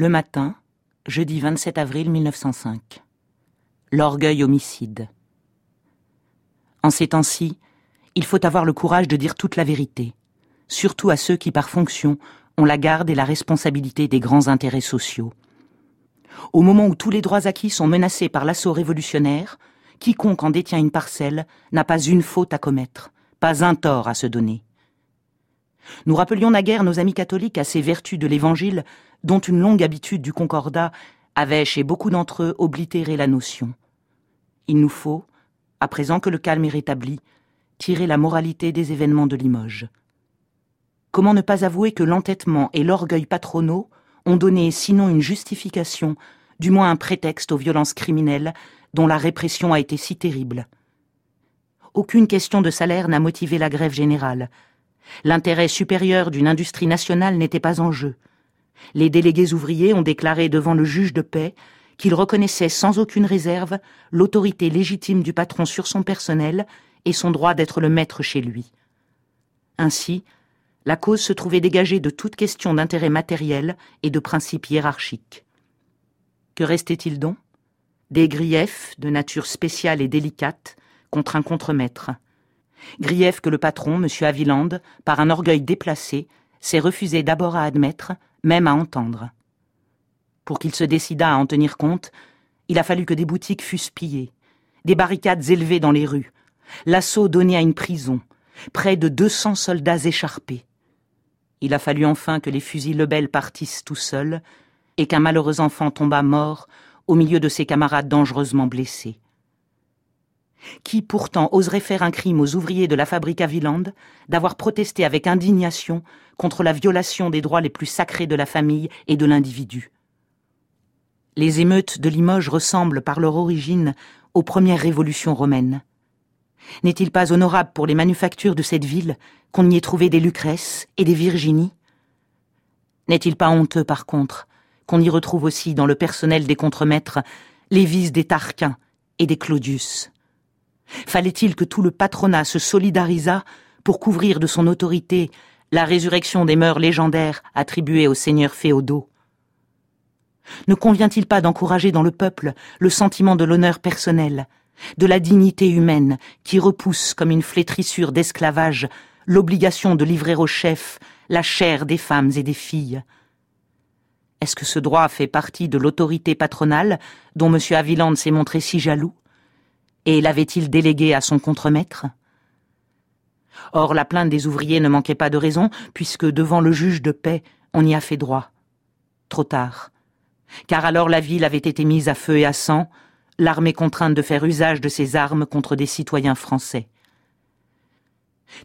Le matin, jeudi 27 avril 1905. L'orgueil homicide. En ces temps-ci, il faut avoir le courage de dire toute la vérité, surtout à ceux qui, par fonction, ont la garde et la responsabilité des grands intérêts sociaux. Au moment où tous les droits acquis sont menacés par l'assaut révolutionnaire, quiconque en détient une parcelle n'a pas une faute à commettre, pas un tort à se donner. Nous rappelions naguère nos amis catholiques à ces vertus de l'Évangile dont une longue habitude du concordat avait chez beaucoup d'entre eux oblitéré la notion. Il nous faut, à présent que le calme est rétabli, tirer la moralité des événements de Limoges. Comment ne pas avouer que l'entêtement et l'orgueil patronaux ont donné sinon une justification, du moins un prétexte aux violences criminelles dont la répression a été si terrible? Aucune question de salaire n'a motivé la grève générale. L'intérêt supérieur d'une industrie nationale n'était pas en jeu. Les délégués ouvriers ont déclaré devant le juge de paix qu'ils reconnaissaient sans aucune réserve l'autorité légitime du patron sur son personnel et son droit d'être le maître chez lui. Ainsi, la cause se trouvait dégagée de toute question d'intérêt matériel et de principes hiérarchiques. Que restait-il donc? Des griefs de nature spéciale et délicate contre un contremaître. Griefs que le patron, M. Aviland, par un orgueil déplacé, s'est refusé d'abord à admettre, même à entendre. Pour qu'il se décidât à en tenir compte, il a fallu que des boutiques fussent pillées, des barricades élevées dans les rues, l'assaut donné à une prison, près de deux cents soldats écharpés. Il a fallu enfin que les fusils Lebel partissent tout seuls et qu'un malheureux enfant tombât mort au milieu de ses camarades dangereusement blessés. Qui pourtant oserait faire un crime aux ouvriers de la fabrique à Viland d'avoir protesté avec indignation contre la violation des droits les plus sacrés de la famille et de l'individu. Les émeutes de Limoges ressemblent par leur origine aux premières révolutions romaines. N'est-il pas honorable pour les manufactures de cette ville qu'on y ait trouvé des Lucrèces et des Virginie N'est-il pas honteux, par contre, qu'on y retrouve aussi dans le personnel des contremaîtres les vices des Tarquins et des Claudius? Fallait-il que tout le patronat se solidarisât pour couvrir de son autorité la résurrection des mœurs légendaires attribuées aux seigneurs féodaux Ne convient-il pas d'encourager dans le peuple le sentiment de l'honneur personnel, de la dignité humaine qui repousse comme une flétrissure d'esclavage l'obligation de livrer au chef la chair des femmes et des filles? Est-ce que ce droit fait partie de l'autorité patronale dont M. Aviland s'est montré si jaloux? Et l'avait-il délégué à son contremaître? Or, la plainte des ouvriers ne manquait pas de raison, puisque devant le juge de paix, on y a fait droit. Trop tard. Car alors la ville avait été mise à feu et à sang, l'armée contrainte de faire usage de ses armes contre des citoyens français.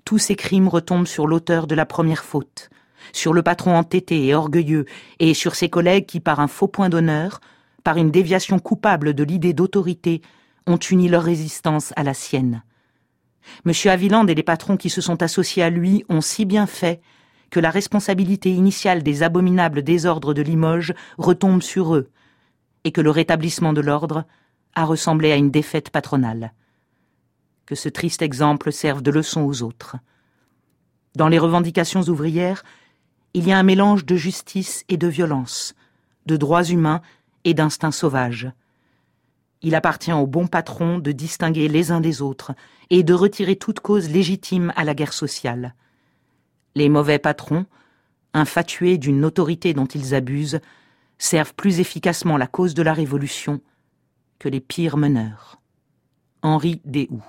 Tous ces crimes retombent sur l'auteur de la première faute, sur le patron entêté et orgueilleux, et sur ses collègues qui, par un faux point d'honneur, par une déviation coupable de l'idée d'autorité, ont uni leur résistance à la sienne. M. Aviland et les patrons qui se sont associés à lui ont si bien fait que la responsabilité initiale des abominables désordres de Limoges retombe sur eux, et que le rétablissement de l'ordre a ressemblé à une défaite patronale. Que ce triste exemple serve de leçon aux autres. Dans les revendications ouvrières, il y a un mélange de justice et de violence, de droits humains et d'instincts sauvages. Il appartient aux bons patrons de distinguer les uns des autres et de retirer toute cause légitime à la guerre sociale. Les mauvais patrons, infatués d'une autorité dont ils abusent, servent plus efficacement la cause de la Révolution que les pires meneurs. Henri Déhoux